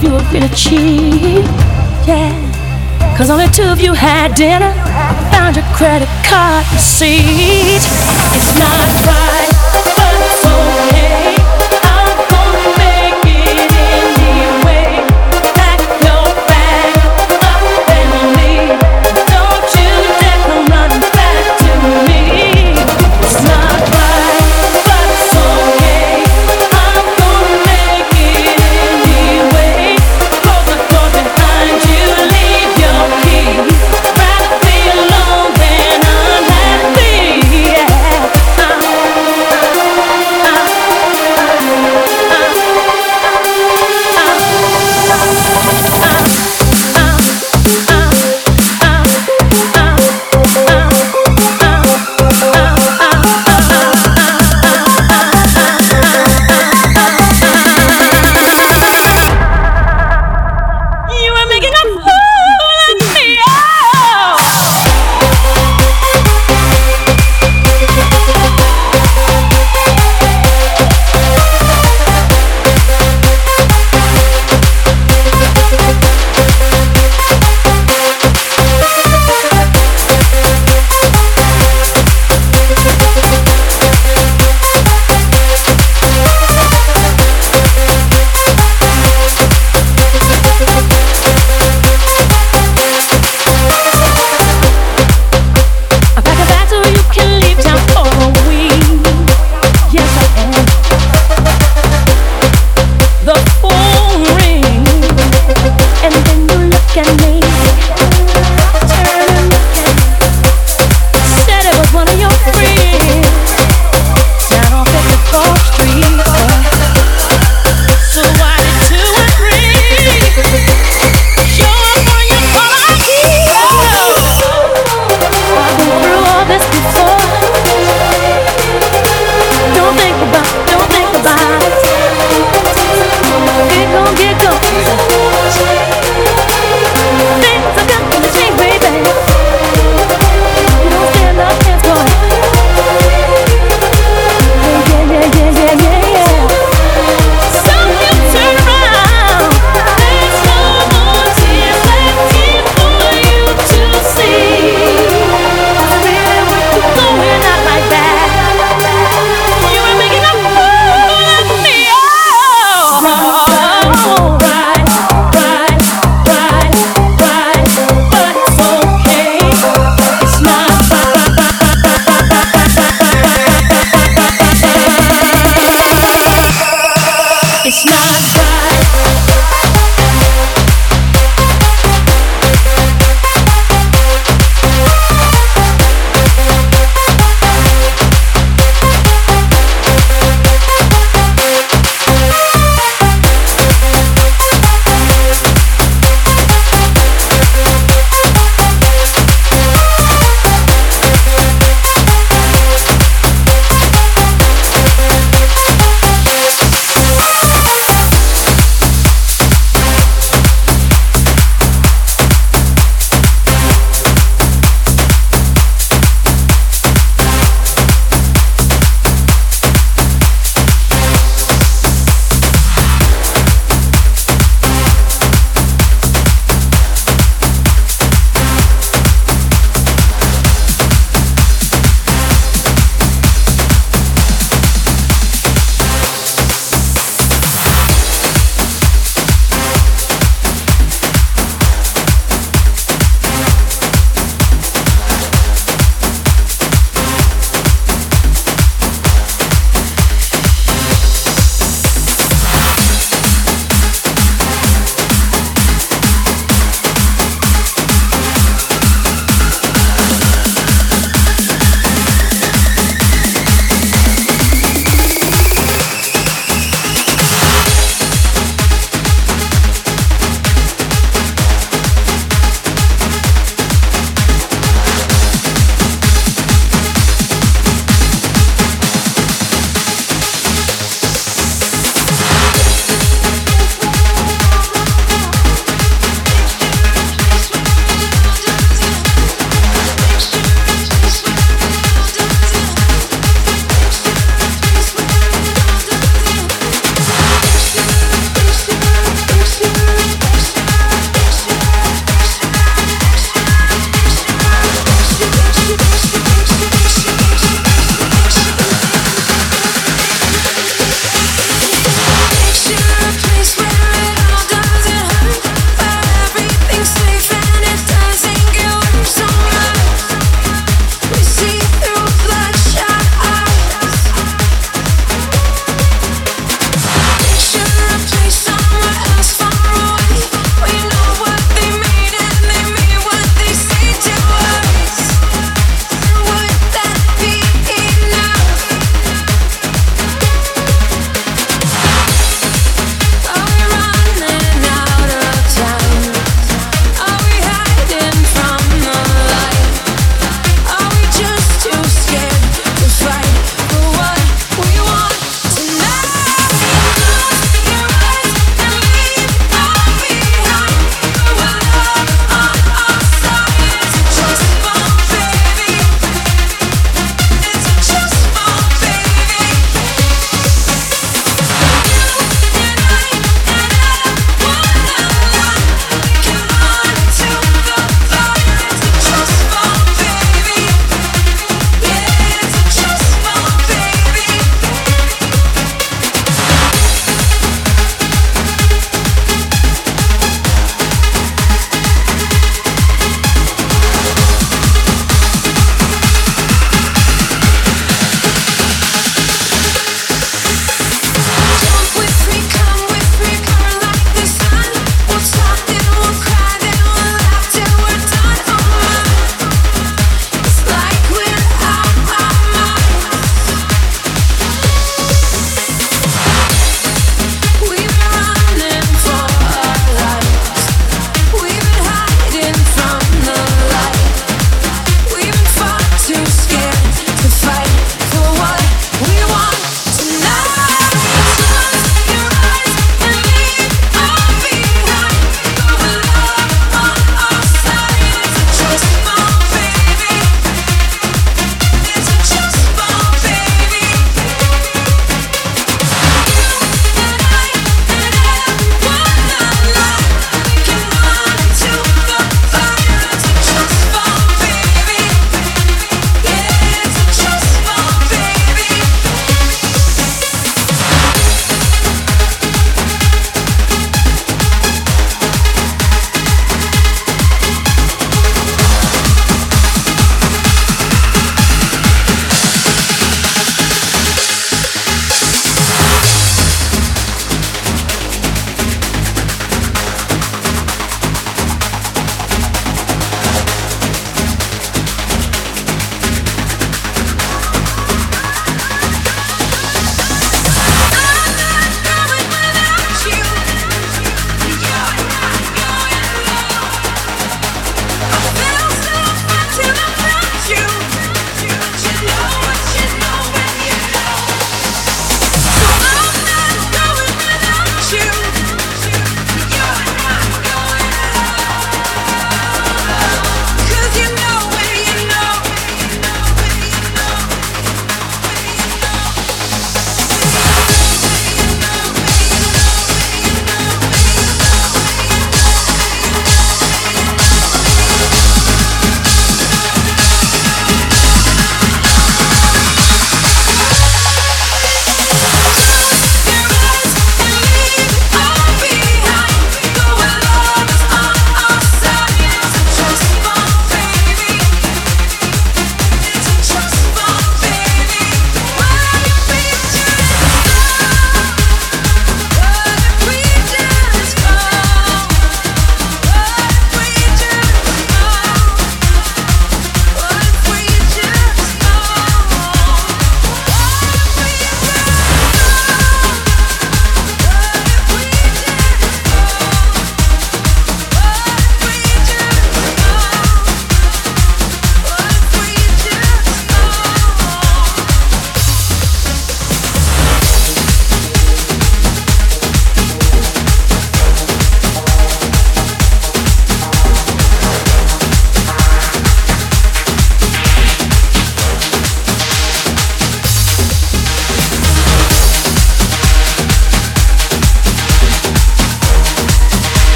of you were really cheap. Yeah, cause only two of you had dinner. I Found your credit card receipt. It's not right,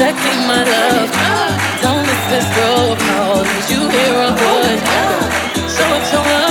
protecting my love. Don't miss this call. no, you hear a word. Show it your.